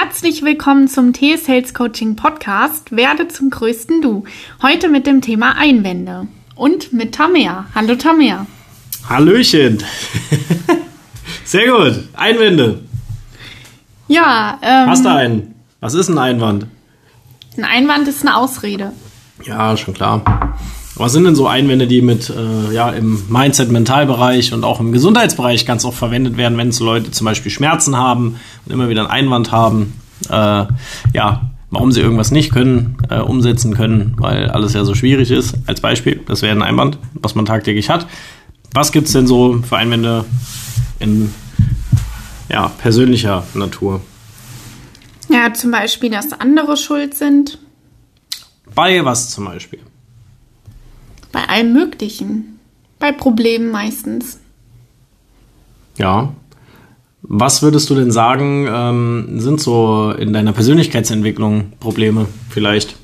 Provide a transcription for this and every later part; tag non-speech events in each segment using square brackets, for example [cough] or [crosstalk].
Herzlich willkommen zum T-Sales Coaching Podcast Werde zum größten Du. Heute mit dem Thema Einwände und mit Tamea. Hallo Tamea. Hallöchen. [laughs] Sehr gut. Einwände. Ja. Ähm, Hast du einen? Was ist ein Einwand? Ein Einwand ist eine Ausrede. Ja, schon klar. Was sind denn so Einwände, die mit äh, ja im Mindset-Mentalbereich und auch im Gesundheitsbereich ganz oft verwendet werden, wenn so Leute zum Beispiel Schmerzen haben und immer wieder einen Einwand haben, äh, ja, warum sie irgendwas nicht können, äh, umsetzen können, weil alles ja so schwierig ist. Als Beispiel, das wäre ein Einwand, was man tagtäglich hat. Was gibt's denn so für Einwände in ja, persönlicher Natur? Ja, zum Beispiel, dass andere schuld sind. Bei was zum Beispiel? Bei allem Möglichen. Bei Problemen meistens. Ja. Was würdest du denn sagen, ähm, sind so in deiner Persönlichkeitsentwicklung Probleme vielleicht?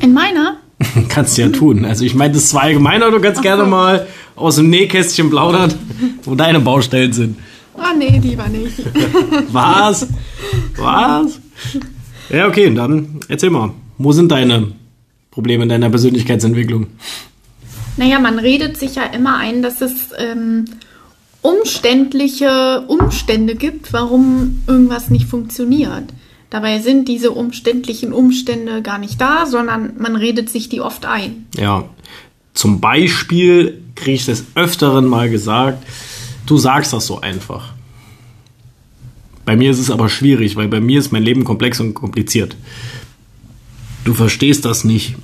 In meiner? [laughs] kannst du ja tun. Also ich meine, das ist zwar allgemein, aber du kannst Ach gerne mal aus dem Nähkästchen plaudern, [laughs] wo deine Baustellen sind. Ah, oh, nee, lieber nicht. [laughs] Was? Was? Ja, okay, dann erzähl mal. Wo sind deine Probleme in deiner Persönlichkeitsentwicklung? Naja, man redet sich ja immer ein, dass es ähm, umständliche Umstände gibt, warum irgendwas nicht funktioniert. Dabei sind diese umständlichen Umstände gar nicht da, sondern man redet sich die oft ein. Ja, zum Beispiel kriege ich des Öfteren mal gesagt, du sagst das so einfach. Bei mir ist es aber schwierig, weil bei mir ist mein Leben komplex und kompliziert. Du verstehst das nicht.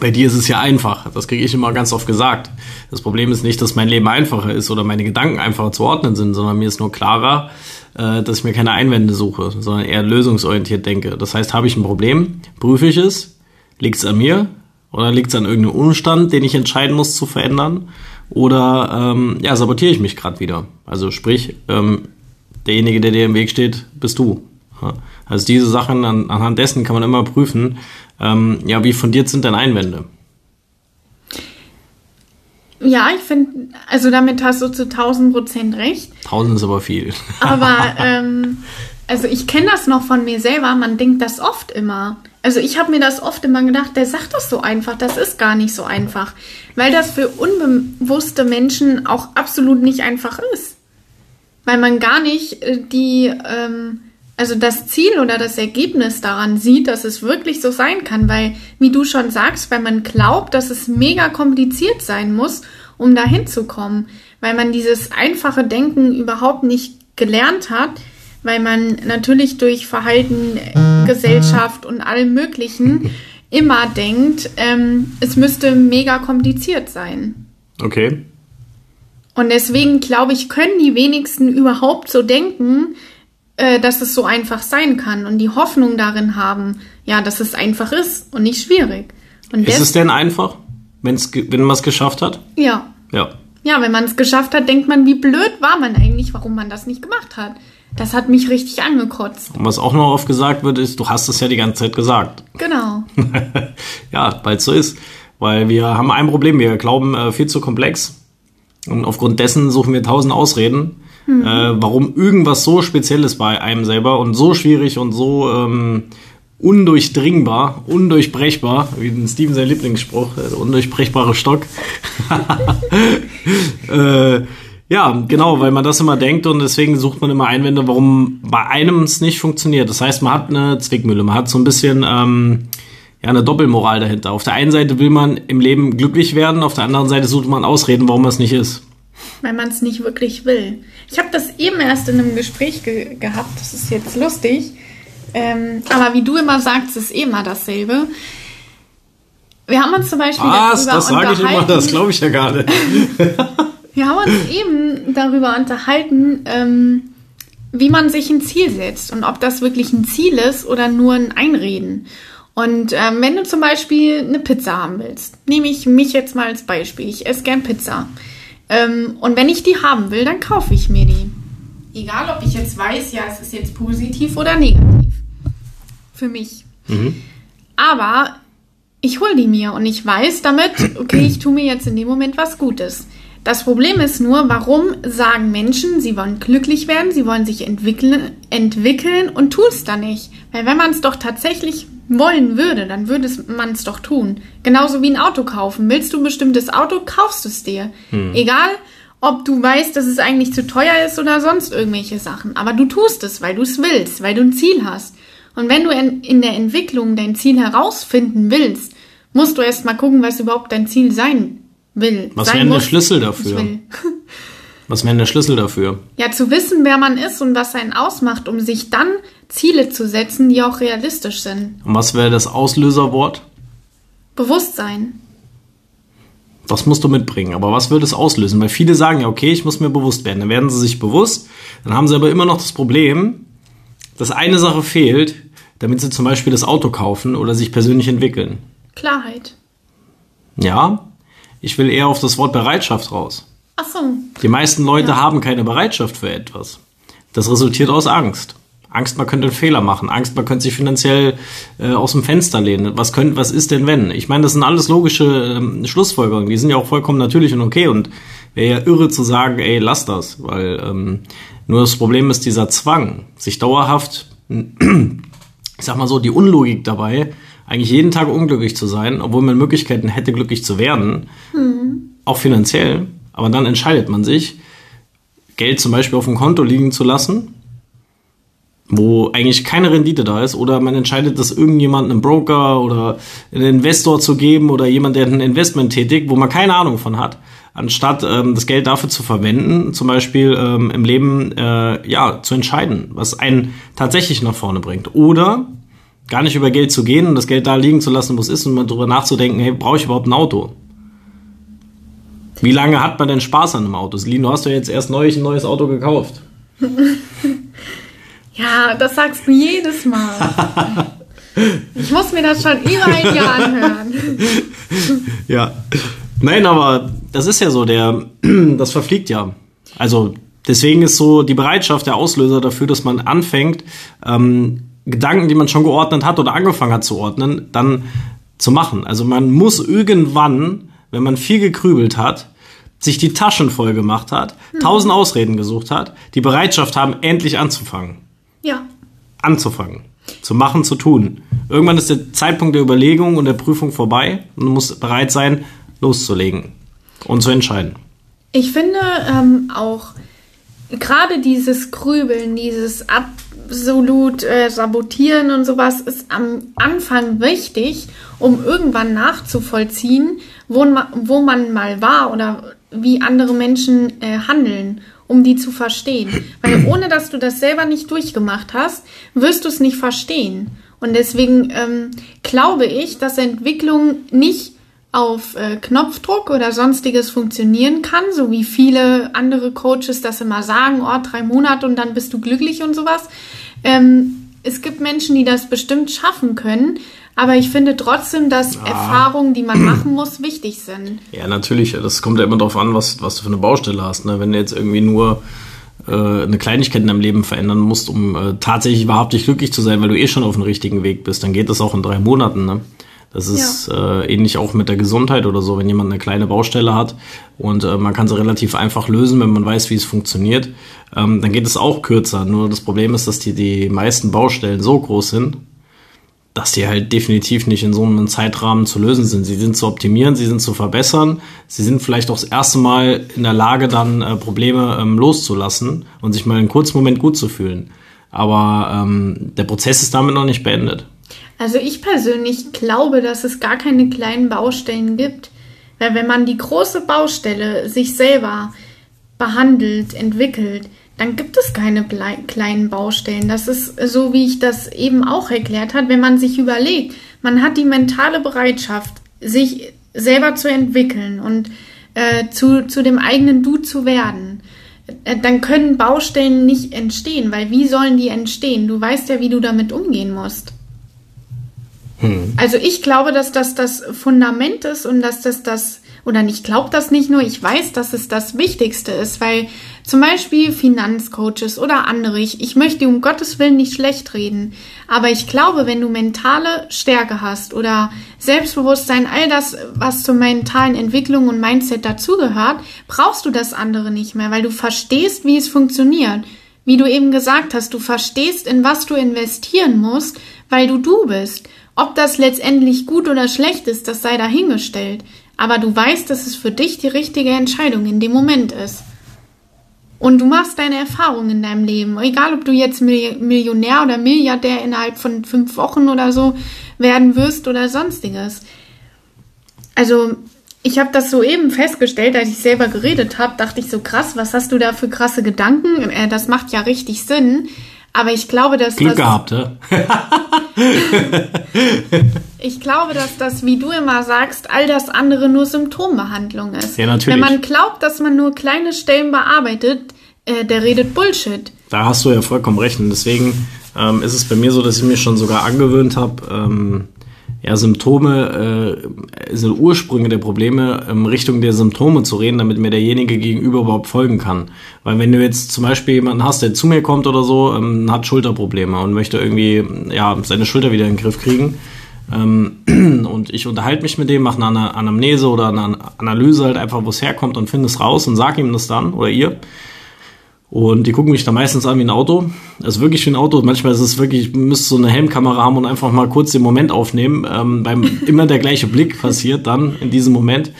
Bei dir ist es ja einfach. Das kriege ich immer ganz oft gesagt. Das Problem ist nicht, dass mein Leben einfacher ist oder meine Gedanken einfacher zu ordnen sind, sondern mir ist nur klarer, äh, dass ich mir keine Einwände suche, sondern eher lösungsorientiert denke. Das heißt, habe ich ein Problem, prüfe ich es, liegt es an mir oder liegt es an irgendeinem Umstand, den ich entscheiden muss zu verändern oder ähm, ja, sabotiere ich mich gerade wieder. Also sprich, ähm, derjenige, der dir im Weg steht, bist du. Also diese Sachen, an, anhand dessen kann man immer prüfen, ähm, ja, wie fundiert sind denn Einwände? Ja, ich finde, also damit hast du zu 1000 Prozent recht. 1000 ist aber viel. Aber, [laughs] ähm, also ich kenne das noch von mir selber, man denkt das oft immer. Also ich habe mir das oft immer gedacht, der sagt das so einfach, das ist gar nicht so einfach. Weil das für unbewusste Menschen auch absolut nicht einfach ist. Weil man gar nicht äh, die, ähm, also das Ziel oder das Ergebnis daran sieht, dass es wirklich so sein kann, weil, wie du schon sagst, weil man glaubt, dass es mega kompliziert sein muss, um dahin zu kommen, weil man dieses einfache Denken überhaupt nicht gelernt hat, weil man natürlich durch Verhalten, Gesellschaft und allem Möglichen immer denkt, ähm, es müsste mega kompliziert sein. Okay. Und deswegen glaube ich, können die wenigsten überhaupt so denken, äh, dass es so einfach sein kann und die Hoffnung darin haben, ja, dass es einfach ist und nicht schwierig. Und ist es denn einfach, wenn's, wenn man es geschafft hat? Ja. Ja. Ja, wenn man es geschafft hat, denkt man, wie blöd war man eigentlich, warum man das nicht gemacht hat. Das hat mich richtig angekotzt. Und was auch noch oft gesagt wird, ist, du hast es ja die ganze Zeit gesagt. Genau. [laughs] ja, weil es so ist. Weil wir haben ein Problem, wir glauben äh, viel zu komplex. Und aufgrund dessen suchen wir tausend Ausreden, äh, warum irgendwas so speziell ist bei einem selber und so schwierig und so ähm, undurchdringbar, undurchbrechbar, wie ein Steven sein Lieblingsspruch, der äh, undurchbrechbare Stock. [laughs] äh, ja, genau, weil man das immer denkt und deswegen sucht man immer Einwände, warum bei einem es nicht funktioniert. Das heißt, man hat eine Zwickmühle, man hat so ein bisschen ähm, ja, eine Doppelmoral dahinter. Auf der einen Seite will man im Leben glücklich werden, auf der anderen Seite sucht man Ausreden, warum es nicht ist weil man es nicht wirklich will. Ich habe das eben erst in einem Gespräch ge gehabt, das ist jetzt lustig. Ähm, aber wie du immer sagst, ist eh immer dasselbe. Wir haben uns zum Beispiel Was? darüber das sage ich immer, das glaube ich ja gar nicht. Wir haben uns eben darüber unterhalten, ähm, wie man sich ein Ziel setzt und ob das wirklich ein Ziel ist oder nur ein Einreden. Und ähm, wenn du zum Beispiel eine Pizza haben willst, nehme ich mich jetzt mal als Beispiel. Ich esse gern Pizza. Ähm, und wenn ich die haben will, dann kaufe ich mir die. Egal, ob ich jetzt weiß, ja, es ist jetzt positiv oder negativ. Für mich. Mhm. Aber ich hole die mir und ich weiß damit, okay, ich tue mir jetzt in dem Moment was Gutes. Das Problem ist nur, warum sagen Menschen, sie wollen glücklich werden, sie wollen sich entwickeln, entwickeln und tun es dann nicht? Weil wenn man es doch tatsächlich wollen würde, dann würde man es doch tun. Genauso wie ein Auto kaufen. Willst du ein bestimmtes Auto, kaufst es dir. Hm. Egal, ob du weißt, dass es eigentlich zu teuer ist oder sonst irgendwelche Sachen. Aber du tust es, weil du es willst, weil du ein Ziel hast. Und wenn du in, in der Entwicklung dein Ziel herausfinden willst, musst du erst mal gucken, was überhaupt dein Ziel sein will. Was wäre der Schlüssel dafür? [laughs] Was wäre der Schlüssel dafür? Ja, zu wissen, wer man ist und was einen ausmacht, um sich dann Ziele zu setzen, die auch realistisch sind. Und was wäre das Auslöserwort? Bewusstsein. Das musst du mitbringen. Aber was würde es auslösen? Weil viele sagen ja, okay, ich muss mir bewusst werden. Dann werden sie sich bewusst. Dann haben sie aber immer noch das Problem, dass eine Sache fehlt, damit sie zum Beispiel das Auto kaufen oder sich persönlich entwickeln. Klarheit. Ja, ich will eher auf das Wort Bereitschaft raus. Ach so. Die meisten Leute ja. haben keine Bereitschaft für etwas. Das resultiert aus Angst. Angst, man könnte einen Fehler machen. Angst, man könnte sich finanziell äh, aus dem Fenster lehnen. Was, könnt, was ist denn wenn? Ich meine, das sind alles logische ähm, Schlussfolgerungen. Die sind ja auch vollkommen natürlich und okay. Und wäre ja irre zu sagen, ey, lass das. Weil ähm, nur das Problem ist dieser Zwang, sich dauerhaft, [clears throat] ich sag mal so, die Unlogik dabei, eigentlich jeden Tag unglücklich zu sein, obwohl man Möglichkeiten hätte, glücklich zu werden. Mhm. Auch finanziell. Aber dann entscheidet man sich, Geld zum Beispiel auf dem Konto liegen zu lassen wo eigentlich keine Rendite da ist, oder man entscheidet, das irgendjemand einem Broker oder einen Investor zu geben oder jemand, der ein Investment tätigt, wo man keine Ahnung von hat, anstatt ähm, das Geld dafür zu verwenden, zum Beispiel ähm, im Leben äh, ja zu entscheiden, was einen tatsächlich nach vorne bringt. Oder gar nicht über Geld zu gehen und das Geld da liegen zu lassen, wo es ist, und mal drüber nachzudenken, hey, brauche ich überhaupt ein Auto? Wie lange hat man denn Spaß an einem Auto? Selin, du hast ja jetzt erst neulich ein neues Auto gekauft. [laughs] Ja, das sagst du jedes Mal. [laughs] Ich muss mir das schon über ein Jahr anhören. [laughs] Ja. Nein, aber das ist ja so, der, [clears throat] das verfliegt ja. Also deswegen ist so die Bereitschaft der Auslöser dafür, dass man anfängt, ähm, Gedanken, die man schon geordnet hat oder angefangen hat zu ordnen, dann zu machen. Also man muss irgendwann, wenn man viel gekrübelt hat, sich die Taschen voll gemacht hat, hm. tausend Ausreden gesucht hat, die Bereitschaft haben, endlich anzufangen. Ja. Anzufangen. Zu machen, zu tun. Irgendwann ist der Zeitpunkt der Überlegung und der Prüfung vorbei und du musst bereit sein, loszulegen und zu entscheiden. Ich finde ähm, auch gerade dieses Grübeln, dieses absolut äh, Sabotieren und sowas ist am Anfang wichtig, um irgendwann nachzuvollziehen, wo wo man mal war oder wie andere Menschen äh, handeln um die zu verstehen. Weil [clears throat] ohne dass du das selber nicht durchgemacht hast, wirst du es nicht verstehen. Und deswegen ähm, glaube ich, dass Entwicklung nicht auf äh, Knopfdruck oder sonstiges funktionieren kann, so wie viele andere Coaches das immer sagen, oh, drei Monate und dann bist du glücklich und sowas. Ähm, es gibt Menschen, die das bestimmt schaffen können, aber ich finde trotzdem, dass ah. Erfahrungen, die man machen muss, wichtig sind. Ja, natürlich. Das kommt ja immer darauf an, was, was du für eine Baustelle hast. Ne? Wenn du jetzt irgendwie nur äh, eine Kleinigkeit in deinem Leben verändern musst, um äh, tatsächlich wahrhaftig glücklich zu sein, weil du eh schon auf dem richtigen Weg bist, dann geht das auch in drei Monaten. Ne? Das ist ja. äh, ähnlich auch mit der Gesundheit oder so, wenn jemand eine kleine Baustelle hat und äh, man kann sie relativ einfach lösen, wenn man weiß, wie es funktioniert, ähm, dann geht es auch kürzer. Nur das Problem ist, dass die, die meisten Baustellen so groß sind, dass die halt definitiv nicht in so einem Zeitrahmen zu lösen sind. Sie sind zu optimieren, sie sind zu verbessern, sie sind vielleicht auch das erste Mal in der Lage, dann äh, Probleme ähm, loszulassen und sich mal einen kurzen Moment gut zu fühlen. Aber ähm, der Prozess ist damit noch nicht beendet. Also ich persönlich glaube, dass es gar keine kleinen Baustellen gibt. Weil wenn man die große Baustelle sich selber behandelt, entwickelt, dann gibt es keine kleinen Baustellen. Das ist so, wie ich das eben auch erklärt habe, wenn man sich überlegt, man hat die mentale Bereitschaft, sich selber zu entwickeln und äh, zu, zu dem eigenen Du zu werden. Äh, dann können Baustellen nicht entstehen, weil wie sollen die entstehen? Du weißt ja, wie du damit umgehen musst. Hm. Also ich glaube, dass das das Fundament ist und dass das das oder ich glaube das nicht nur, ich weiß, dass es das Wichtigste ist, weil zum Beispiel Finanzcoaches oder andere, ich, ich möchte um Gottes Willen nicht schlecht reden, aber ich glaube, wenn du mentale Stärke hast oder Selbstbewusstsein, all das, was zur mentalen Entwicklung und Mindset dazugehört, brauchst du das andere nicht mehr, weil du verstehst, wie es funktioniert. Wie du eben gesagt hast, du verstehst, in was du investieren musst, weil du du bist. Ob das letztendlich gut oder schlecht ist, das sei dahingestellt. Aber du weißt, dass es für dich die richtige Entscheidung in dem Moment ist. Und du machst deine Erfahrungen in deinem Leben. Egal, ob du jetzt Millionär oder Milliardär innerhalb von fünf Wochen oder so werden wirst oder sonstiges. Also, ich habe das soeben festgestellt, als ich selber geredet habe, dachte ich so krass, was hast du da für krasse Gedanken? Äh, das macht ja richtig Sinn. Aber ich glaube, dass Glück das, gehabt, ja? [laughs] ich glaube, dass das, wie du immer sagst, all das andere nur Symptombehandlung ist. Ja, natürlich. Wenn man glaubt, dass man nur kleine Stellen bearbeitet, äh, der redet Bullshit. Da hast du ja vollkommen recht. Und deswegen ähm, ist es bei mir so, dass ich mir schon sogar angewöhnt habe, ähm, ja, Symptome, äh, also Ursprünge der Probleme in Richtung der Symptome zu reden, damit mir derjenige gegenüber überhaupt folgen kann. Weil wenn du jetzt zum Beispiel jemanden hast, der zu mir kommt oder so, ähm, hat Schulterprobleme und möchte irgendwie ja, seine Schulter wieder in den Griff kriegen, ähm, [clears throat] und ich unterhalte mich mit dem, mache eine Anamnese oder eine Analyse halt einfach, wo es herkommt und finde es raus und sage ihm das dann oder ihr. Und die gucken mich da meistens an wie ein Auto. Also wirklich wie ein Auto. Manchmal ist es wirklich, müsst so eine Helmkamera haben und einfach mal kurz den Moment aufnehmen. Ähm, beim [laughs] immer der gleiche Blick passiert dann in diesem Moment.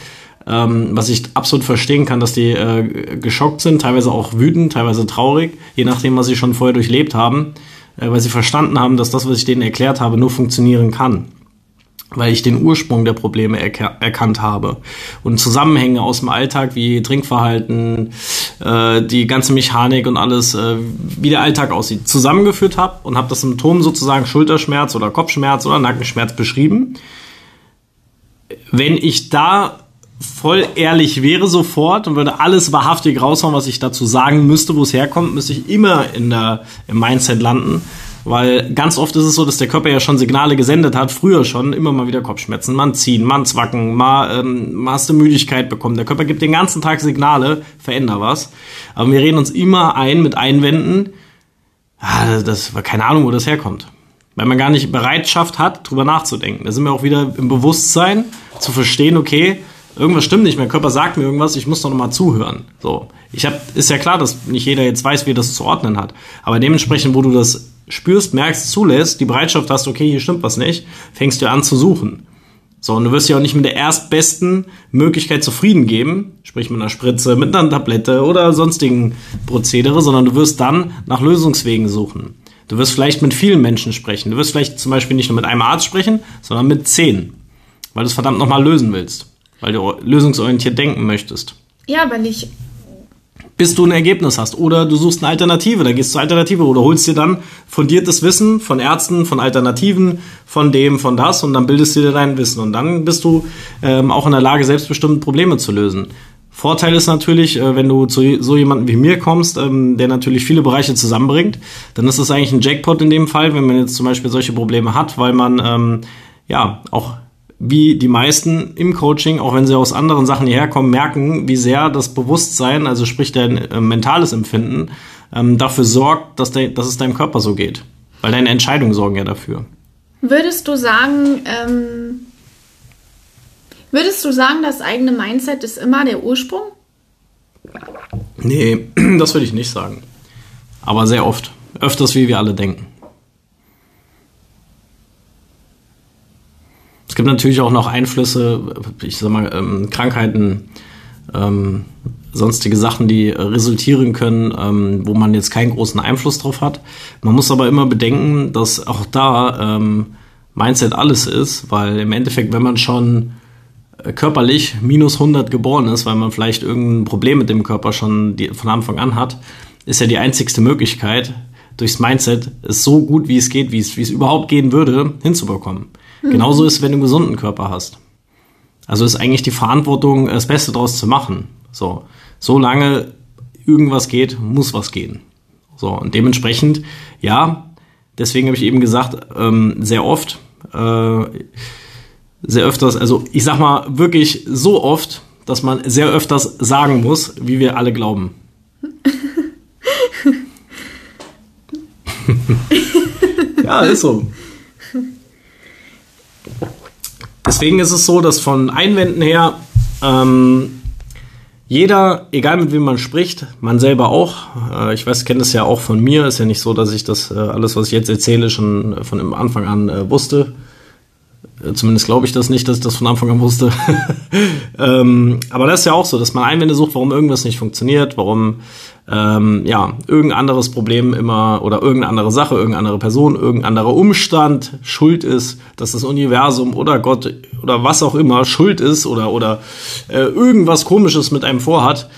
Ähm, was ich absolut verstehen kann, dass die äh, geschockt sind, teilweise auch wütend, teilweise traurig, je nachdem, was sie schon vorher durchlebt haben, äh, weil sie verstanden haben, dass das, was ich denen erklärt habe, nur funktionieren kann weil ich den Ursprung der Probleme erka erkannt habe und Zusammenhänge aus dem Alltag wie Trinkverhalten, äh, die ganze Mechanik und alles, äh, wie der Alltag aussieht, zusammengeführt habe und habe das Symptom sozusagen Schulterschmerz oder Kopfschmerz oder Nackenschmerz beschrieben. Wenn ich da voll ehrlich wäre sofort und würde alles wahrhaftig raushauen, was ich dazu sagen müsste, wo es herkommt, müsste ich immer in der, im Mindset landen weil ganz oft ist es so, dass der Körper ja schon Signale gesendet hat, früher schon, immer mal wieder Kopfschmerzen, man ziehen, man zwacken, mal, ähm, mal hast du Müdigkeit bekommen. Der Körper gibt den ganzen Tag Signale, veränder was. Aber wir reden uns immer ein mit Einwänden, ah, das war keine Ahnung, wo das herkommt. Weil man gar nicht Bereitschaft hat, drüber nachzudenken. Da sind wir auch wieder im Bewusstsein, zu verstehen, okay, irgendwas stimmt nicht, mein Körper sagt mir irgendwas, ich muss doch nochmal zuhören. So. Ich hab, ist ja klar, dass nicht jeder jetzt weiß, wie er das zu ordnen hat. Aber dementsprechend, wo du das spürst, merkst, zulässt, die Bereitschaft hast, okay, hier stimmt was nicht, fängst du an zu suchen. So, und du wirst ja auch nicht mit der erstbesten Möglichkeit zufrieden geben, sprich mit einer Spritze, mit einer Tablette oder sonstigen Prozedere, sondern du wirst dann nach Lösungswegen suchen. Du wirst vielleicht mit vielen Menschen sprechen. Du wirst vielleicht zum Beispiel nicht nur mit einem Arzt sprechen, sondern mit zehn, weil du es verdammt nochmal lösen willst, weil du lösungsorientiert denken möchtest. Ja, weil ich bis du ein Ergebnis hast. Oder du suchst eine Alternative, dann gehst du zur Alternative oder holst dir dann fundiertes Wissen von Ärzten, von Alternativen, von dem, von das und dann bildest du dir dein Wissen und dann bist du ähm, auch in der Lage, selbstbestimmt Probleme zu lösen. Vorteil ist natürlich, äh, wenn du zu so jemanden wie mir kommst, ähm, der natürlich viele Bereiche zusammenbringt, dann ist das eigentlich ein Jackpot in dem Fall, wenn man jetzt zum Beispiel solche Probleme hat, weil man ähm, ja auch wie die meisten im Coaching, auch wenn sie aus anderen Sachen hierher kommen, merken, wie sehr das Bewusstsein, also sprich dein äh, mentales Empfinden, ähm, dafür sorgt, dass, de, dass es deinem Körper so geht. Weil deine Entscheidungen sorgen ja dafür. Würdest du sagen, ähm, würdest du sagen, das eigene Mindset ist immer der Ursprung? Nee, [clears throat] das würde ich nicht sagen. Aber sehr oft. Öfters, wie wir alle denken. Es gibt natürlich auch noch Einflüsse, ich sag mal, ähm, Krankheiten, ähm, sonstige Sachen, die resultieren können, ähm, wo man jetzt keinen großen Einfluss drauf hat. Man muss aber immer bedenken, dass auch da ähm, Mindset alles ist, weil im Endeffekt, wenn man schon äh, körperlich minus 100 geboren ist, weil man vielleicht irgendein Problem mit dem Körper schon die, von Anfang an hat, ist ja die einzigste Möglichkeit, durchs Mindset es so gut wie es geht, wie es, wie es überhaupt gehen würde, hinzubekommen. Genauso ist, wenn du einen gesunden Körper hast. Also ist eigentlich die Verantwortung, das Beste daraus zu machen. So, solange irgendwas geht, muss was gehen. So, und dementsprechend, ja, deswegen habe ich eben gesagt, ähm, sehr oft, äh, sehr öfters, also ich sag mal wirklich so oft, dass man sehr öfters sagen muss, wie wir alle glauben. [laughs] [laughs] ja, ist so. Deswegen ist es so, dass von Einwänden her ähm, jeder, egal mit wem man spricht, man selber auch, äh, ich weiß, kenne das ja auch von mir, ist ja nicht so, dass ich das äh, alles, was ich jetzt erzähle, schon von Anfang an äh, wusste. Zumindest glaube ich das nicht, dass ich das von Anfang an wusste. [laughs] ähm, aber das ist ja auch so, dass man Einwände sucht, warum irgendwas nicht funktioniert, warum ähm, ja, irgendein anderes Problem immer oder irgendeine andere Sache, irgendeine andere Person, irgendein anderer Umstand schuld ist, dass das Universum oder Gott oder was auch immer schuld ist oder, oder äh, irgendwas Komisches mit einem vorhat.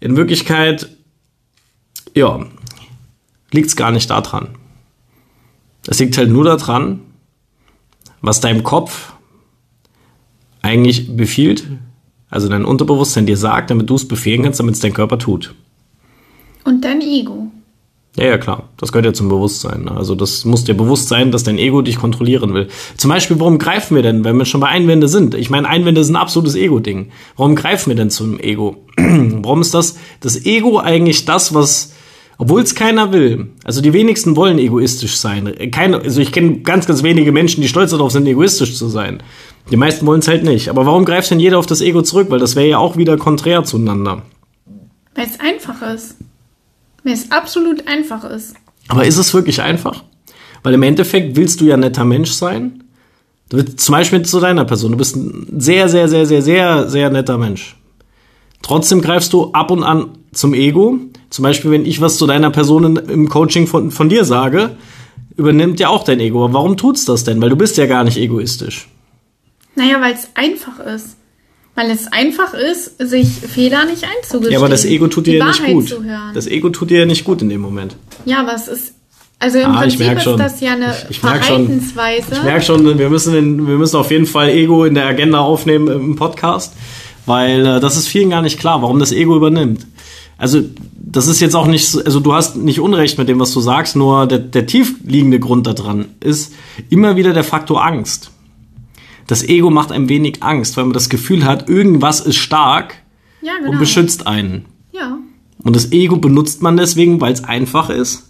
In Wirklichkeit, ja, liegt es gar nicht daran. Es liegt halt nur daran, was deinem Kopf eigentlich befiehlt, also dein Unterbewusstsein dir sagt, damit du es befehlen kannst, damit es dein Körper tut. Und dein Ego. Ja, ja, klar. Das gehört ja zum Bewusstsein. Ne? Also das muss dir bewusst sein, dass dein Ego dich kontrollieren will. Zum Beispiel, warum greifen wir denn, wenn wir schon bei Einwände sind? Ich meine, Einwände sind ein absolutes Ego-Ding. Warum greifen wir denn zum Ego? [clears throat] warum ist das, das Ego eigentlich das, was, obwohl es keiner will, also die wenigsten wollen egoistisch sein. Keine, also ich kenne ganz, ganz wenige Menschen, die stolz darauf sind, egoistisch zu sein. Die meisten wollen es halt nicht. Aber warum greift denn jeder auf das Ego zurück? Weil das wäre ja auch wieder konträr zueinander. Weil es einfach ist. Weil es absolut einfach ist. Aber ist es wirklich einfach? Weil im Endeffekt willst du ja netter Mensch sein. Du willst zum Beispiel zu deiner Person. Du bist ein sehr, sehr, sehr, sehr, sehr, sehr netter Mensch. Trotzdem greifst du ab und an zum Ego. Zum Beispiel, wenn ich was zu deiner Person im Coaching von, von dir sage, übernimmt ja auch dein Ego. Aber warum tut's das denn? Weil du bist ja gar nicht egoistisch. Naja, weil es einfach ist. Weil es einfach ist, sich Fehler nicht einzugestehen. Ja, aber das Ego tut dir ja nicht gut. Das Ego tut dir ja nicht gut in dem Moment. Ja, aber es ist also im ah, Prinzip ist schon. das ja eine ich, ich Verhaltensweise. Schon, ich merke schon, wir müssen, wir müssen auf jeden Fall Ego in der Agenda aufnehmen im Podcast, weil äh, das ist vielen gar nicht klar, warum das Ego übernimmt. Also das ist jetzt auch nicht, also du hast nicht Unrecht mit dem, was du sagst, nur der, der tiefliegende Grund daran ist immer wieder der Faktor Angst das Ego macht ein wenig Angst, weil man das Gefühl hat, irgendwas ist stark ja, genau. und beschützt einen. Ja. Und das Ego benutzt man deswegen, weil es einfach ist.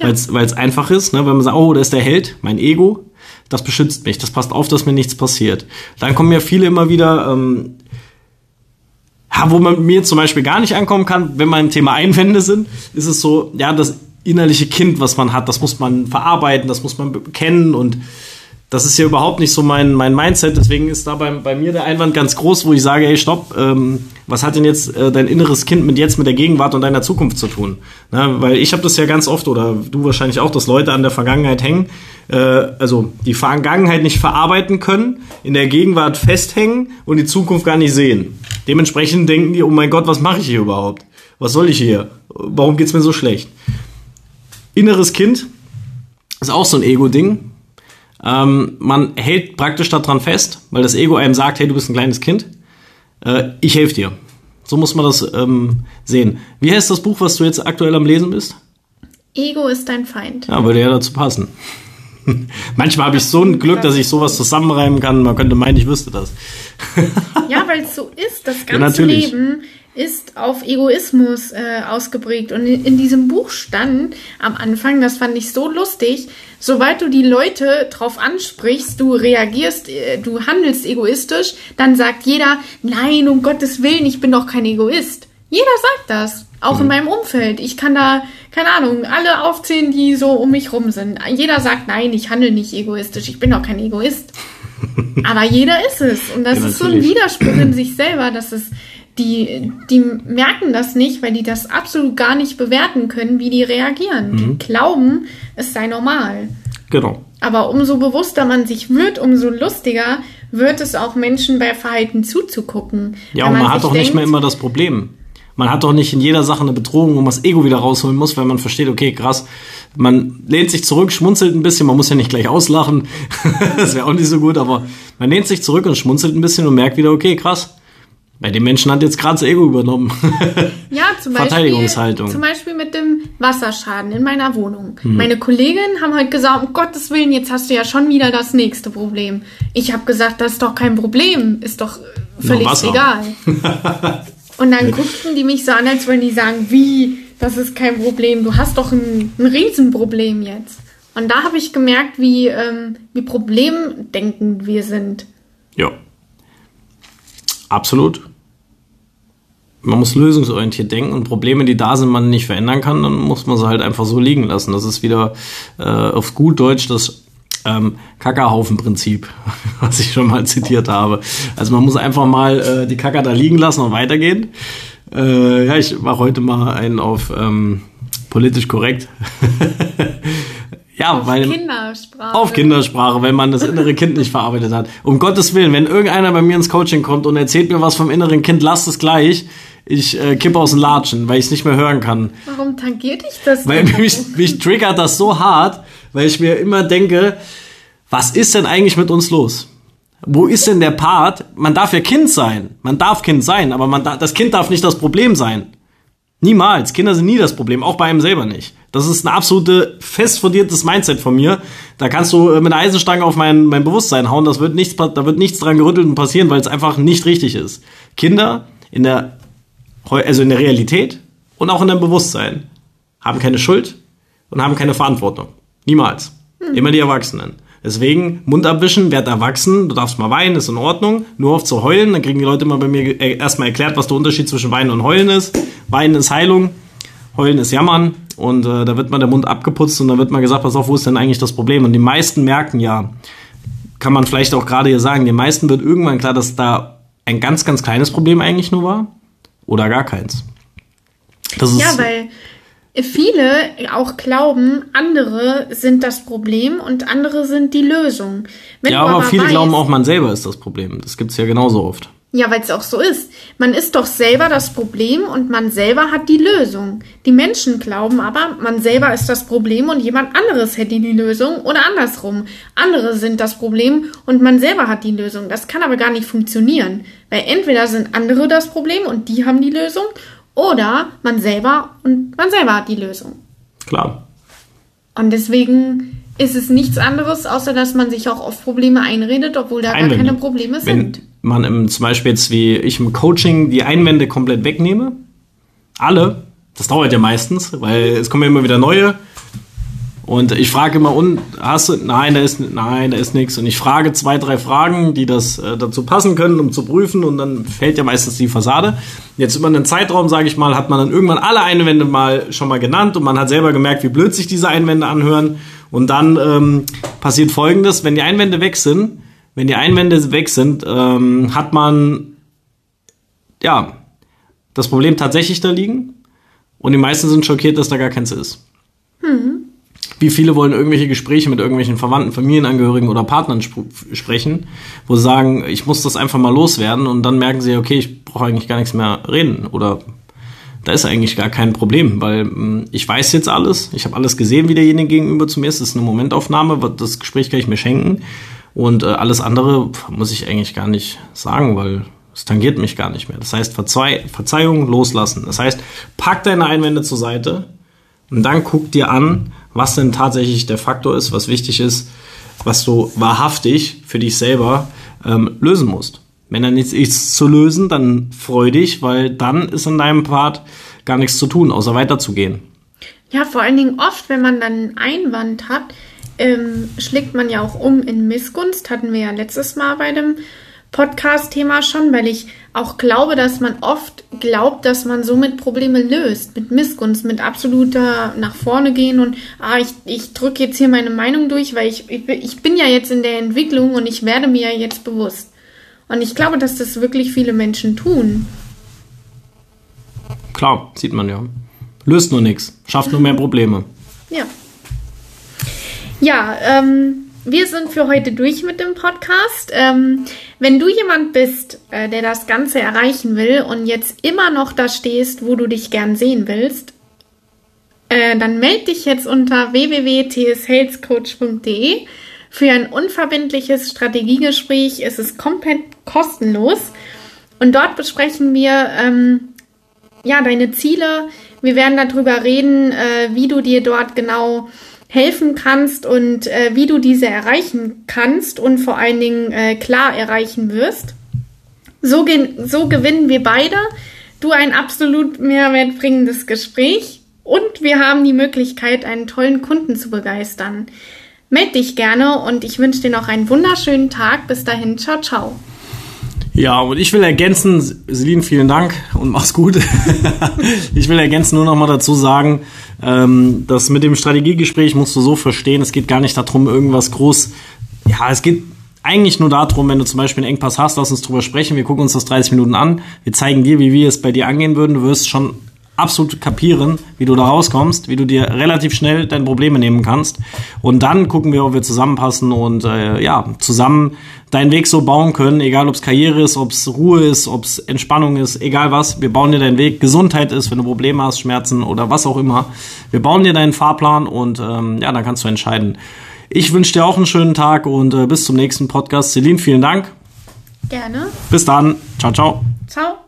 Ja. Weil es einfach ist, ne? wenn man sagt, oh, da ist der Held, mein Ego, das beschützt mich, das passt auf, dass mir nichts passiert. Dann kommen ja viele immer wieder, ähm, wo man mir zum Beispiel gar nicht ankommen kann, wenn man im Thema Einwände sind, ist es so, ja, das innerliche Kind, was man hat, das muss man verarbeiten, das muss man kennen und das ist ja überhaupt nicht so mein, mein Mindset. Deswegen ist da bei, bei mir der Einwand ganz groß, wo ich sage, ey, stopp, ähm, was hat denn jetzt äh, dein inneres Kind mit jetzt mit der Gegenwart und deiner Zukunft zu tun? Na, weil ich habe das ja ganz oft, oder du wahrscheinlich auch, dass Leute an der Vergangenheit hängen, äh, also die Vergangenheit nicht verarbeiten können, in der Gegenwart festhängen und die Zukunft gar nicht sehen. Dementsprechend denken die, oh mein Gott, was mache ich hier überhaupt? Was soll ich hier? Warum geht's mir so schlecht? Inneres Kind ist auch so ein Ego-Ding ähm, man hält praktisch daran fest, weil das Ego einem sagt, hey, du bist ein kleines Kind, äh, ich helfe dir. So muss man das ähm, sehen. Wie heißt das Buch, was du jetzt aktuell am Lesen bist? Ego ist dein Feind. Ja, würde ja dazu passen. [laughs] Manchmal habe ich so ein Glück, dass ich sowas zusammenreimen kann. Man könnte meinen, ich wüsste das. ja, weil es so ist. Das [laughs] ganze ja, Leben ist auf Egoismus äh, ausgeprägt. Und in, in, diesem Buch stand am Anfang, das fand ich so lustig, sobald du die Leute drauf ansprichst, du reagierst, äh, du handelst egoistisch, dann sagt jeder, nein, um Gottes Willen, ich bin doch kein Egoist. Jeder sagt das. Auch mhm. in meinem Umfeld. Ich kann da, keine Ahnung, alle aufzählen, die so um mich rum sind. Jeder sagt, nein, ich handle nicht egoistisch, ich bin doch kein Egoist. [laughs] Aber jeder ist es. Und das ja, ist so ein Widerspruch in sich selber, dass es die, die merken das nicht, weil die das absolut gar nicht bewerten können, wie die reagieren. Mhm. Die glauben, es sei normal. Genau. Aber umso bewusster man sich wird, umso lustiger wird es auch Menschen bei Verhalten zuzugucken. Ja, und man, man hat doch denkt, nicht mehr immer das Problem. Man hat doch nicht in jeder Sache eine Bedrohung, wo man das Ego wieder rausholen muss, weil man versteht, okay, krass, man lehnt sich zurück, schmunzelt ein bisschen, man muss ja nicht gleich auslachen, [laughs] das wäre auch nicht so gut, aber man lehnt sich zurück und schmunzelt ein bisschen und merkt wieder, okay, krass, bei den Menschen hat jetzt gerade das Ego übernommen. [laughs] Ja, zum Beispiel, Verteidigungshaltung. zum Beispiel mit dem Wasserschaden in meiner Wohnung. Hm. Meine Kolleginnen haben heute gesagt, um Gottes Willen, jetzt hast du ja schon wieder das nächste Problem. Ich habe gesagt, das ist doch kein Problem. Ist doch völlig Wasser. egal. [laughs] Und dann guckten die mich so an, als wollen die sagen, wie, das ist kein Problem, du hast doch ein, ein Riesenproblem jetzt. Und da habe ich gemerkt, wie, ähm, wie problemdenkend wir sind. Ja. Absolut. Man muss lösungsorientiert denken und Probleme, die da sind, man nicht verändern kann, dann muss man sie halt einfach so liegen lassen. Das ist wieder äh, auf gut Deutsch das ähm, Kackerhaufen-Prinzip, [laughs] was ich schon mal zitiert habe. Also man muss einfach mal äh, die Kacker da liegen lassen und weitergehen. Äh, ja, ich mache heute mal einen auf ähm, politisch korrekt. [laughs] ja, Auf weil Kindersprache. auf Kindersprache, wenn man das innere Kind nicht verarbeitet hat. Um Gottes Willen, wenn irgendeiner bei mir ins Coaching kommt und erzählt mir was vom inneren Kind, lasst es gleich. Ich äh, kippe aus den Latschen, weil ich es nicht mehr hören kann. Warum tangiert dich das? Weil denn? mich, mich triggert das so hart, weil ich mir immer denke, was ist denn eigentlich mit uns los? Wo ist denn der Part? Man darf ja Kind sein. Man darf Kind sein, aber man da, das Kind darf nicht das Problem sein. Niemals. Kinder sind nie das Problem, auch bei einem selber nicht. Das ist ein absolute fest fundiertes Mindset von mir. Da kannst du äh, mit einer Eisenstange auf mein, mein Bewusstsein hauen. Das wird nichts, da wird nichts dran gerüttelt und passieren, weil es einfach nicht richtig ist. Kinder in der, also in der Realität und auch in dem Bewusstsein haben keine Schuld und haben keine Verantwortung. Niemals. Immer die Erwachsenen. Deswegen Mund abwischen, werd erwachsen, du darfst mal weinen, ist in Ordnung. Nur auf zu heulen, dann kriegen die Leute immer bei mir äh, erstmal erklärt, was der Unterschied zwischen Weinen und Heulen ist. Weinen ist Heilung, Heulen ist Jammern und äh, da wird mal der Mund abgeputzt und dann wird mal gesagt, pass auf, wo ist denn eigentlich das Problem? Und die meisten merken ja, kann man vielleicht auch gerade hier sagen, den meisten wird irgendwann klar, dass da ein ganz, ganz kleines Problem eigentlich nur war oder gar keins. Das ist, Ja, weil viele auch glauben, andere sind das Problem und andere sind die Lösung. Wenn ja, du aber viele weißt- glauben auch, man selber ist das Problem. Das gibt's ja genauso oft. Ja, weil es auch so ist. Man ist doch selber das Problem und man selber hat die Lösung. Die Menschen glauben aber, man selber ist das Problem und jemand anderes hätte die Lösung oder andersrum. Andere sind das Problem und man selber hat die Lösung. Das kann aber gar nicht funktionieren. Weil entweder sind andere das Problem und die haben die Lösung oder man selber und man selber hat die Lösung. Klar. Und deswegen ist es nichts anderes, außer dass man sich auch auf Probleme einredet, obwohl da gar Einwände. keine Probleme Wenn sind. Man im, zum Beispiel jetzt wie ich im Coaching die Einwände komplett wegnehme, alle, das dauert ja meistens, weil es kommen ja immer wieder neue. Und ich frage immer, und hast du, nein, da ist, nein, da ist nichts. Und ich frage zwei, drei Fragen, die das äh, dazu passen können, um zu prüfen. Und dann fällt ja meistens die Fassade. Jetzt über einen Zeitraum, sage ich mal, hat man dann irgendwann alle Einwände mal schon mal genannt und man hat selber gemerkt, wie blöd sich diese Einwände anhören. Und dann ähm, passiert Folgendes: Wenn die Einwände weg sind, wenn die Einwände weg sind, ähm, hat man ja das Problem tatsächlich da liegen. Und die meisten sind schockiert, dass da gar keins ist. Wie viele wollen irgendwelche Gespräche mit irgendwelchen Verwandten, Familienangehörigen oder Partnern sp sprechen, wo sie sagen, ich muss das einfach mal loswerden und dann merken sie, okay, ich brauche eigentlich gar nichts mehr reden oder da ist eigentlich gar kein Problem, weil mh, ich weiß jetzt alles, ich habe alles gesehen, wie derjenige gegenüber zu mir ist, das ist eine Momentaufnahme, das Gespräch kann ich mir schenken und äh, alles andere muss ich eigentlich gar nicht sagen, weil es tangiert mich gar nicht mehr. Das heißt, Verzeih Verzeihung loslassen. Das heißt, pack deine Einwände zur Seite, und dann guck dir an, was denn tatsächlich der Faktor ist, was wichtig ist, was du wahrhaftig für dich selber ähm, lösen musst. Wenn da nichts ist zu lösen, dann freu dich, weil dann ist in deinem Part gar nichts zu tun, außer weiterzugehen. Ja, vor allen Dingen oft, wenn man dann einen Einwand hat, ähm, schlägt man ja auch um in Missgunst. Hatten wir ja letztes Mal bei dem Podcast-Thema schon, weil ich auch glaube, dass man oft glaubt, dass man somit Probleme löst. Mit Missgunst, mit absoluter nach vorne gehen und ah, ich, ich drücke jetzt hier meine Meinung durch, weil ich, ich, bin- ich bin ja jetzt in der Entwicklung und ich werde mir ja jetzt bewusst. Und ich glaube, dass das wirklich viele Menschen tun. Klar, sieht man ja. Löst nur nichts, schafft nur mehr Probleme. Ja. Ja, ähm, wir sind für heute durch mit dem Podcast. Ähm, wenn du jemand bist, äh, der das Ganze erreichen will und jetzt immer noch da stehst, wo du dich gern sehen willst, äh, dann melde dich jetzt unter www.tshalescoach.de für ein unverbindliches Strategiegespräch. Es ist komplett kostenlos und dort besprechen wir ähm, ja, deine Ziele. Wir werden darüber reden, äh, wie du dir dort genau helfen kannst und äh, wie du diese erreichen kannst und vor allen Dingen äh, klar erreichen wirst. So, so gewinnen wir beide. Du ein absolut mehrwertbringendes Gespräch und wir haben die Möglichkeit, einen tollen Kunden zu begeistern. Meld dich gerne und ich wünsche dir noch einen wunderschönen Tag. Bis dahin, ciao, ciao. Ja, und ich will ergänzen, Selin, vielen Dank und mach's gut. [laughs] ich will ergänzen nur noch mal dazu sagen, ähm, dass mit dem Strategiegespräch musst du so verstehen, es geht gar nicht darum, irgendwas groß, ja, es geht eigentlich nur darum, wenn du zum Beispiel einen Engpass hast, lass uns drüber sprechen, wir gucken uns das 30 Minuten an, wir zeigen dir, wie wir es bei dir angehen würden, du wirst schon absolut kapieren, wie du da rauskommst, wie du dir relativ schnell deine Probleme nehmen kannst. Und dann gucken wir, ob wir zusammenpassen und äh, ja, zusammen deinen Weg so bauen können, egal ob es Karriere ist, ob es Ruhe ist, ob es Entspannung ist, egal was. Wir bauen dir deinen Weg, Gesundheit ist, wenn du Probleme hast, Schmerzen oder was auch immer. Wir bauen dir deinen Fahrplan und ähm, ja, dann kannst du entscheiden. Ich wünsche dir auch einen schönen Tag und äh, bis zum nächsten Podcast. Celine, vielen Dank. Gerne. Bis dann. Ciao, ciao. Ciao.